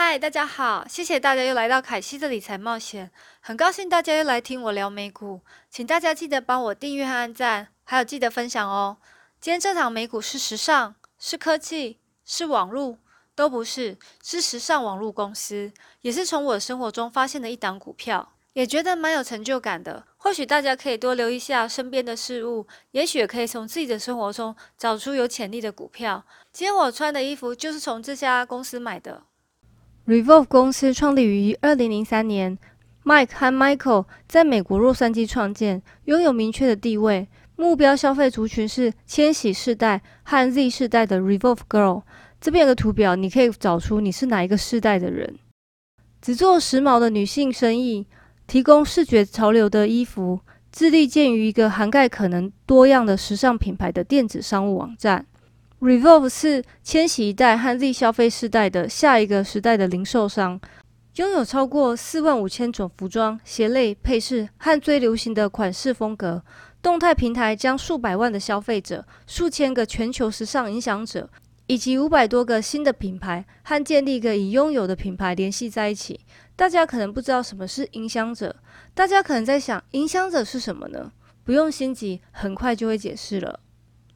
嗨，大家好！谢谢大家又来到凯西的理财冒险，很高兴大家又来听我聊美股，请大家记得帮我订阅和按赞，还有记得分享哦。今天这场美股是时尚，是科技，是网络，都不是，是时尚网络公司，也是从我生活中发现的一档股票，也觉得蛮有成就感的。或许大家可以多留意一下身边的事物，也许也可以从自己的生活中找出有潜力的股票。今天我穿的衣服就是从这家公司买的。Revolve 公司创立于二零零三年，Mike 和 Michael 在美国洛杉矶创建，拥有明确的地位。目标消费族群是千禧世代和 Z 世代的 Revolve Girl。这边有个图表，你可以找出你是哪一个世代的人。只做时髦的女性生意，提供视觉潮流的衣服，致力建于一个涵盖可能多样的时尚品牌的电子商务网站。Revolve 是千禧一代和 Z 消费世代的下一个时代的零售商，拥有超过四万五千种服装、鞋类、配饰和最流行的款式风格。动态平台将数百万的消费者、数千个全球时尚影响者以及五百多个新的品牌和建立一个已拥有的品牌联系在一起。大家可能不知道什么是影响者，大家可能在想，影响者是什么呢？不用心急，很快就会解释了。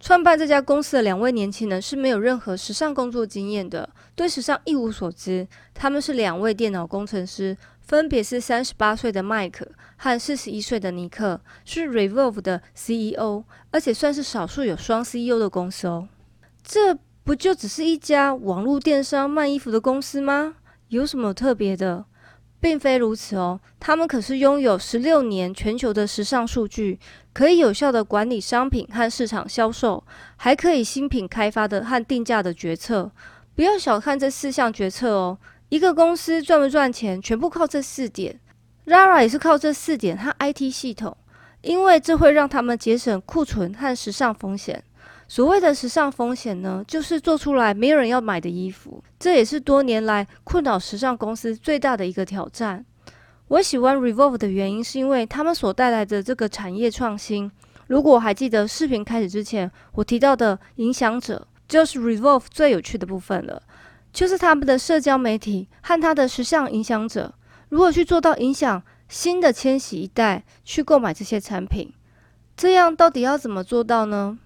创办这家公司的两位年轻人是没有任何时尚工作经验的，对时尚一无所知。他们是两位电脑工程师，分别是三十八岁的麦克和四十一岁的尼克，是 Revolve 的 CEO，而且算是少数有双 CEO 的公司哦。这不就只是一家网络电商卖衣服的公司吗？有什么特别的？并非如此哦，他们可是拥有十六年全球的时尚数据，可以有效的管理商品和市场销售，还可以新品开发的和定价的决策。不要小看这四项决策哦，一个公司赚不赚钱，全部靠这四点。Zara 也是靠这四点和 IT 系统，因为这会让他们节省库存和时尚风险。所谓的时尚风险呢，就是做出来没有人要买的衣服，这也是多年来困扰时尚公司最大的一个挑战。我喜欢 Revolve 的原因，是因为他们所带来的这个产业创新。如果还记得视频开始之前我提到的影响者，就是 Revolve 最有趣的部分了，就是他们的社交媒体和他的时尚影响者，如何去做到影响新的千禧一代去购买这些产品，这样到底要怎么做到呢？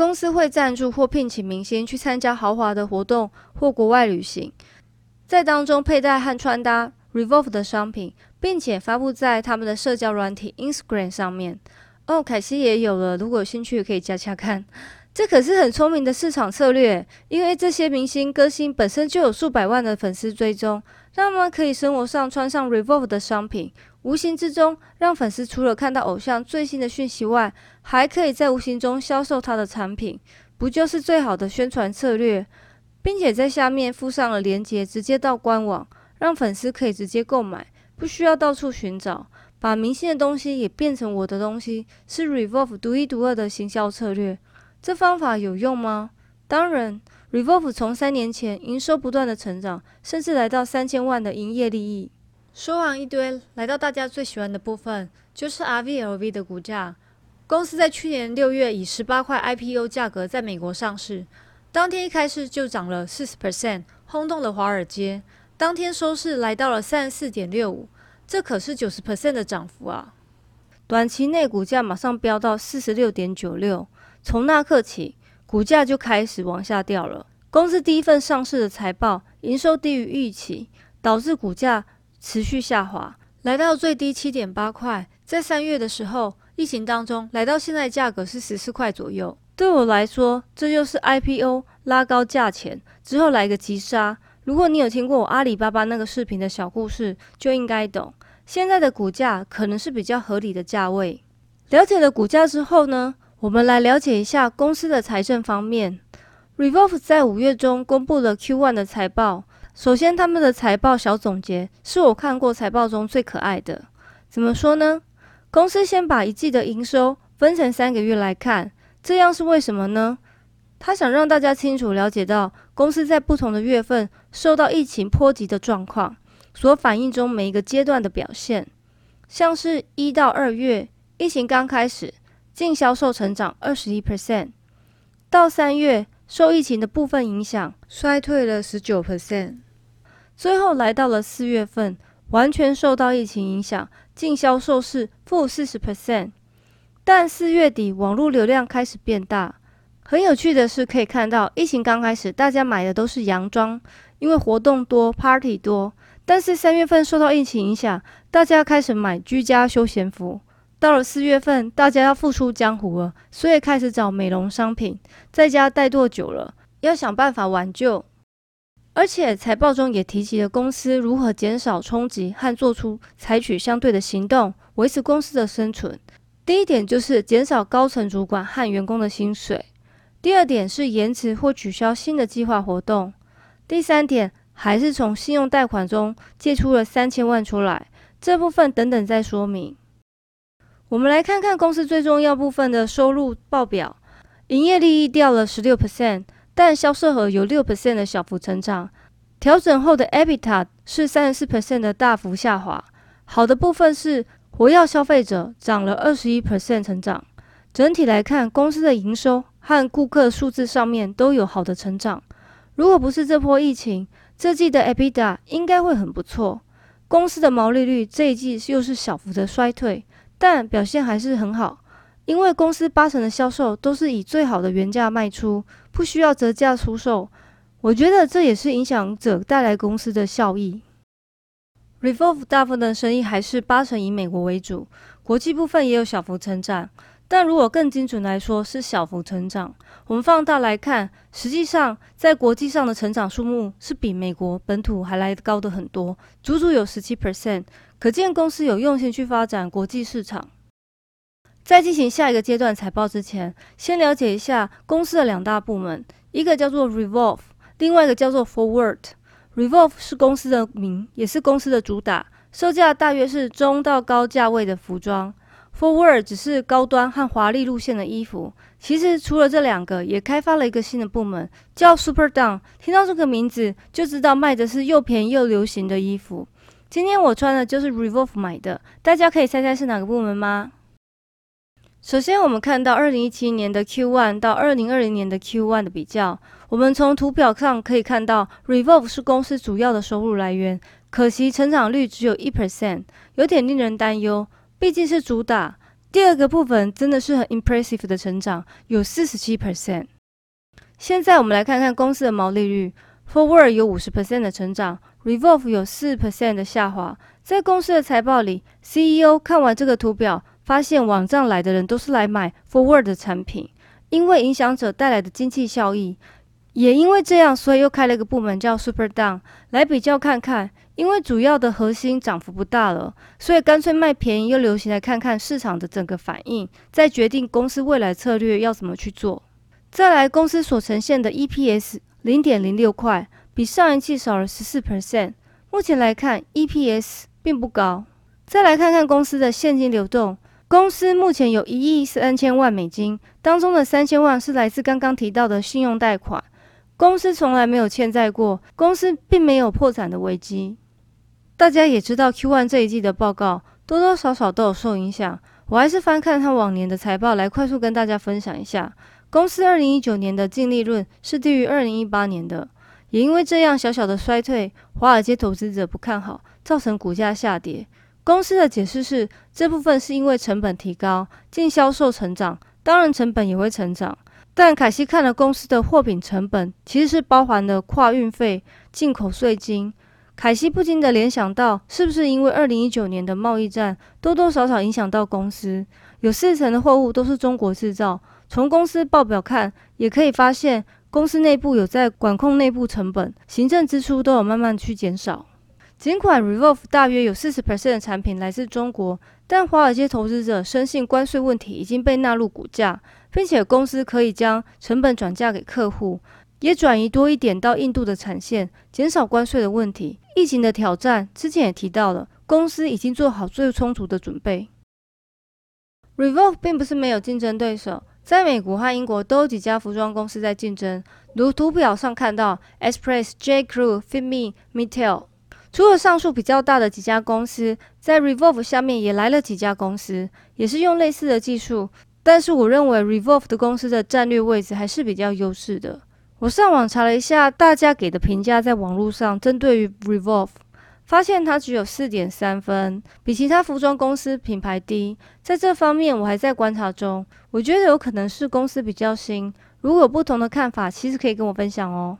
公司会赞助或聘请明星去参加豪华的活动或国外旅行，在当中佩戴和穿搭 Revolve 的商品，并且发布在他们的社交软体 Instagram 上面。哦，凯西也有了，如果有兴趣可以加加看。这可是很聪明的市场策略，因为这些明星歌星本身就有数百万的粉丝追踪，让他们可以生活上穿上 Revolve 的商品。无形之中，让粉丝除了看到偶像最新的讯息外，还可以在无形中销售他的产品，不就是最好的宣传策略？并且在下面附上了链接，直接到官网，让粉丝可以直接购买，不需要到处寻找。把明星的东西也变成我的东西，是 Revolve 独一独二的行销策略。这方法有用吗？当然，Revolve 从三年前营收不断的成长，甚至来到三千万的营业利益。说完一堆，来到大家最喜欢的部分，就是 RVLV 的股价。公司在去年六月以十八块 IPO 价格在美国上市，当天一开市就涨了四十 percent，轰动了华尔街。当天收市来到了三十四点六五，这可是九十 percent 的涨幅啊！短期内股价马上飙到四十六点九六，从那刻起，股价就开始往下掉了。公司第一份上市的财报营收低于预期，导致股价。持续下滑，来到最低七点八块。在三月的时候，疫情当中，来到现在价格是十四块左右。对我来说，这就是 IPO 拉高价钱之后来个急杀。如果你有听过我阿里巴巴那个视频的小故事，就应该懂。现在的股价可能是比较合理的价位。了解了股价之后呢，我们来了解一下公司的财政方面。Revolve 在五月中公布了 Q1 的财报。首先，他们的财报小总结是我看过财报中最可爱的。怎么说呢？公司先把一季的营收分成三个月来看，这样是为什么呢？他想让大家清楚了解到公司在不同的月份受到疫情波及的状况，所反映中每一个阶段的表现。像是一到二月，疫情刚开始，净销售成长二十一 percent，到三月受疫情的部分影响，衰退了十九 percent。最后来到了四月份，完全受到疫情影响，净销售是负四十 percent。但四月底网络流量开始变大，很有趣的是可以看到，疫情刚开始大家买的都是洋装，因为活动多，party 多。但是三月份受到疫情影响，大家开始买居家休闲服。到了四月份，大家要复出江湖了，所以开始找美容商品，在家待多久了，要想办法挽救。而且财报中也提及了公司如何减少冲击和做出采取相对的行动，维持公司的生存。第一点就是减少高层主管和员工的薪水；第二点是延迟或取消新的计划活动；第三点还是从信用贷款中借出了三千万出来。这部分等等再说明。我们来看看公司最重要部分的收入报表，营业利益掉了十六 percent。但销售额有六 percent 的小幅成长，调整后的 EBITDA 是三十四 percent 的大幅下滑。好的部分是活跃消费者涨了二十一 percent 成长。整体来看，公司的营收和顾客数字上面都有好的成长。如果不是这波疫情，这季的 EBITDA 应该会很不错。公司的毛利率这一季又是小幅的衰退，但表现还是很好。因为公司八成的销售都是以最好的原价卖出，不需要折价出售。我觉得这也是影响者带来公司的效益。Revolve 大部分的生意还是八成以美国为主，国际部分也有小幅成长，但如果更精准来说是小幅成长。我们放大来看，实际上在国际上的成长数目是比美国本土还来得高的很多，足足有十七 percent，可见公司有用心去发展国际市场。在进行下一个阶段财报之前，先了解一下公司的两大部门，一个叫做 Revolve，另外一个叫做 Forward。Revolve 是公司的名，也是公司的主打，售价大约是中到高价位的服装。Forward 只是高端和华丽路线的衣服。其实除了这两个，也开发了一个新的部门，叫 Super Down。听到这个名字就知道卖的是又便宜又流行的衣服。今天我穿的就是 Revolve 买的，大家可以猜猜是哪个部门吗？首先，我们看到二零一七年的 Q1 到二零二零年的 Q1 的比较，我们从图表上可以看到，Revolve 是公司主要的收入来源，可惜成长率只有一 percent，有点令人担忧。毕竟是主打。第二个部分真的是很 impressive 的成长，有四十七 percent。现在我们来看看公司的毛利率，Forward 有五十 percent 的成长，Revolve 有四 percent 的下滑。在公司的财报里，CEO 看完这个图表。发现网站来的人都是来买 Forward 的产品，因为影响者带来的经济效益，也因为这样，所以又开了一个部门叫 Super Down 来比较看看。因为主要的核心涨幅不大了，所以干脆卖便宜又流行，来看看市场的整个反应，再决定公司未来策略要怎么去做。再来，公司所呈现的 EPS 零点零六块，比上一季少了十四 percent。目前来看，EPS 并不高。再来看看公司的现金流动。公司目前有一亿三千万美金，当中的三千万是来自刚刚提到的信用贷款。公司从来没有欠债过，公司并没有破产的危机。大家也知道，Q1 这一季的报告多多少少都有受影响。我还是翻看他往年的财报来快速跟大家分享一下。公司二零一九年的净利润是低于二零一八年的，也因为这样小小的衰退，华尔街投资者不看好，造成股价下跌。公司的解释是，这部分是因为成本提高，净销售成长，当然成本也会成长。但凯西看了公司的货品成本，其实是包含了跨运费、进口税金。凯西不禁的联想到，是不是因为二零一九年的贸易战多多少少影响到公司？有四成的货物都是中国制造。从公司报表看，也可以发现公司内部有在管控内部成本，行政支出都有慢慢去减少。尽管 Revolve 大约有四十 percent 的产品来自中国，但华尔街投资者深信关税问题已经被纳入股价，并且公司可以将成本转嫁给客户，也转移多一点到印度的产线，减少关税的问题。疫情的挑战之前也提到了，公司已经做好最充足的准备。Revolve 并不是没有竞争对手，在美国和英国都有几家服装公司在竞争，如图表上看到 Express、J Crew、FitMe、Mattel。除了上述比较大的几家公司，在 Revolve 下面也来了几家公司，也是用类似的技术。但是我认为 Revolve 的公司的战略位置还是比较优势的。我上网查了一下大家给的评价，在网络上针对于 Revolve，发现它只有四点三分，比其他服装公司品牌低。在这方面，我还在观察中。我觉得有可能是公司比较新。如果有不同的看法，其实可以跟我分享哦。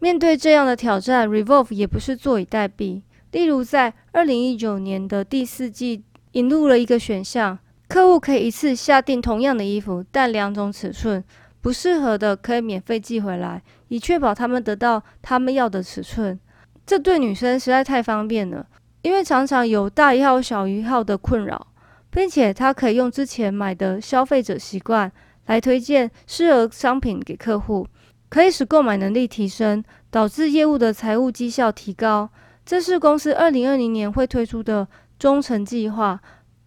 面对这样的挑战，Revolve 也不是坐以待毙。例如，在二零一九年的第四季，引入了一个选项，客户可以一次下定同样的衣服，但两种尺寸。不适合的可以免费寄回来，以确保他们得到他们要的尺寸。这对女生实在太方便了，因为常常有大一号、小一号的困扰，并且她可以用之前买的消费者习惯来推荐适合商品给客户，可以使购买能力提升，导致业务的财务绩效提高。这是公司二零二零年会推出的忠诚计划，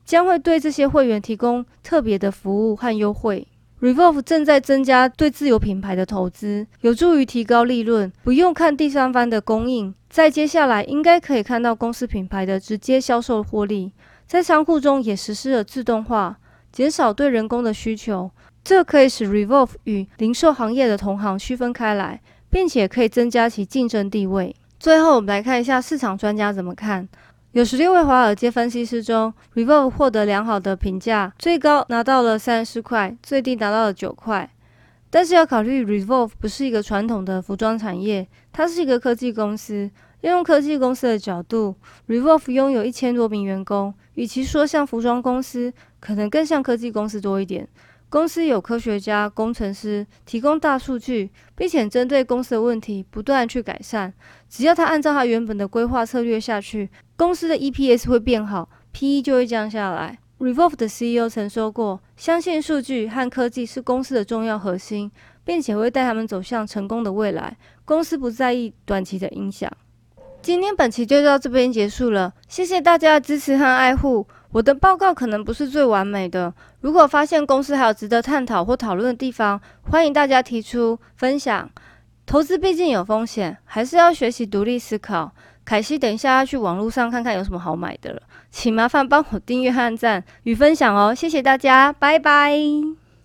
将会对这些会员提供特别的服务和优惠。Revolve 正在增加对自有品牌的投资，有助于提高利润，不用看第三方的供应。在接下来，应该可以看到公司品牌的直接销售获利。在仓库中也实施了自动化，减少对人工的需求，这可以使 Revolve 与零售行业的同行区分开来，并且可以增加其竞争地位。最后，我们来看一下市场专家怎么看。有十六位华尔街分析师中，Revolve 获得良好的评价，最高拿到了三十块，最低拿到了九块。但是要考虑，Revolve 不是一个传统的服装产业，它是一个科技公司。要用科技公司的角度，Revolve 拥有一千多名员工，与其说像服装公司，可能更像科技公司多一点。公司有科学家、工程师提供大数据，并且针对公司的问题不断去改善。只要他按照他原本的规划策略下去，公司的 EPS 会变好，PE 就会降下来。Revolve 的 CEO 曾说过：“相信数据和科技是公司的重要核心，并且会带他们走向成功的未来。公司不在意短期的影响。”今天本期就到这边结束了，谢谢大家的支持和爱护。我的报告可能不是最完美的，如果发现公司还有值得探讨或讨论的地方，欢迎大家提出分享。投资毕竟有风险，还是要学习独立思考。凯西，等一下要去网络上看看有什么好买的了，请麻烦帮我订阅、按赞与分享哦，谢谢大家，拜拜。